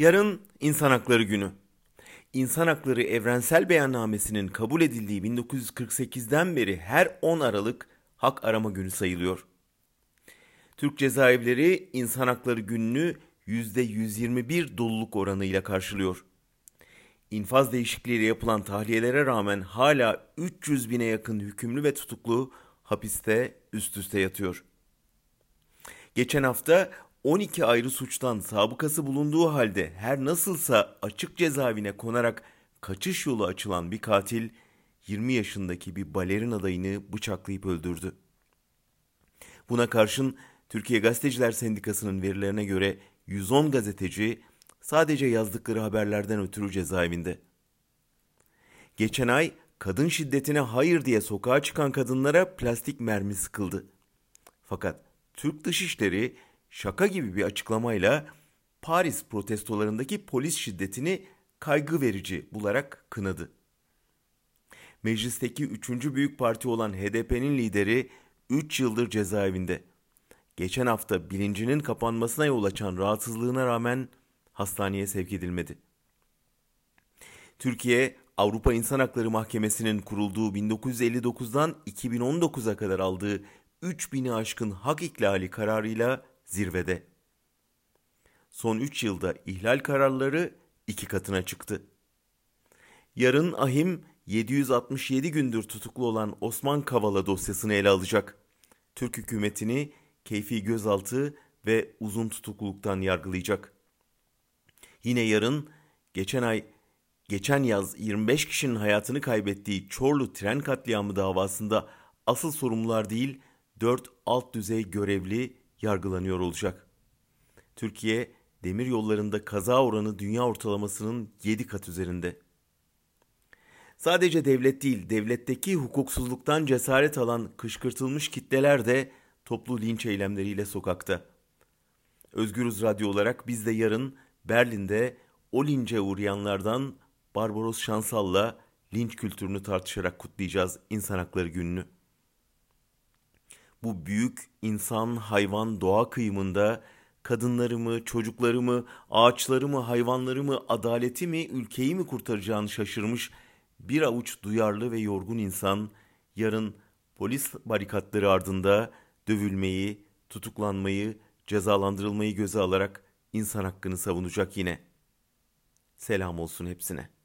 Yarın İnsan Hakları Günü. İnsan Hakları Evrensel Beyannamesi'nin kabul edildiği 1948'den beri her 10 Aralık hak arama günü sayılıyor. Türk cezaevleri İnsan Hakları Günü'nü %121 doluluk oranıyla karşılıyor. İnfaz değişikliğiyle yapılan tahliyelere rağmen hala 300 bine yakın hükümlü ve tutuklu hapiste üst üste yatıyor. Geçen hafta 12 ayrı suçtan sabıkası bulunduğu halde her nasılsa açık cezaevine konarak kaçış yolu açılan bir katil 20 yaşındaki bir balerin adayını bıçaklayıp öldürdü. Buna karşın Türkiye Gazeteciler Sendikası'nın verilerine göre 110 gazeteci sadece yazdıkları haberlerden ötürü cezaevinde. Geçen ay kadın şiddetine hayır diye sokağa çıkan kadınlara plastik mermi sıkıldı. Fakat Türk Dışişleri şaka gibi bir açıklamayla Paris protestolarındaki polis şiddetini kaygı verici bularak kınadı. Meclisteki üçüncü büyük parti olan HDP'nin lideri 3 yıldır cezaevinde. Geçen hafta bilincinin kapanmasına yol açan rahatsızlığına rağmen hastaneye sevk edilmedi. Türkiye, Avrupa İnsan Hakları Mahkemesi'nin kurulduğu 1959'dan 2019'a kadar aldığı 3000'i aşkın hak ihlali kararıyla zirvede. Son 3 yılda ihlal kararları iki katına çıktı. Yarın Ahim 767 gündür tutuklu olan Osman Kavala dosyasını ele alacak. Türk hükümetini keyfi gözaltı ve uzun tutukluluktan yargılayacak. Yine yarın geçen ay geçen yaz 25 kişinin hayatını kaybettiği Çorlu tren katliamı davasında asıl sorumlular değil 4 alt düzey görevli yargılanıyor olacak. Türkiye demir yollarında kaza oranı dünya ortalamasının 7 kat üzerinde. Sadece devlet değil, devletteki hukuksuzluktan cesaret alan kışkırtılmış kitleler de toplu linç eylemleriyle sokakta. Özgürüz Radyo olarak biz de yarın Berlin'de o lince uğrayanlardan Barbaros Şansal'la linç kültürünü tartışarak kutlayacağız İnsan Hakları Günü'nü bu büyük insan hayvan doğa kıyımında kadınlarımı, çocuklarımı, ağaçlarımı, hayvanlarımı, adaletimi, ülkeyi mi kurtaracağını şaşırmış bir avuç duyarlı ve yorgun insan yarın polis barikatları ardında dövülmeyi, tutuklanmayı, cezalandırılmayı göze alarak insan hakkını savunacak yine. Selam olsun hepsine.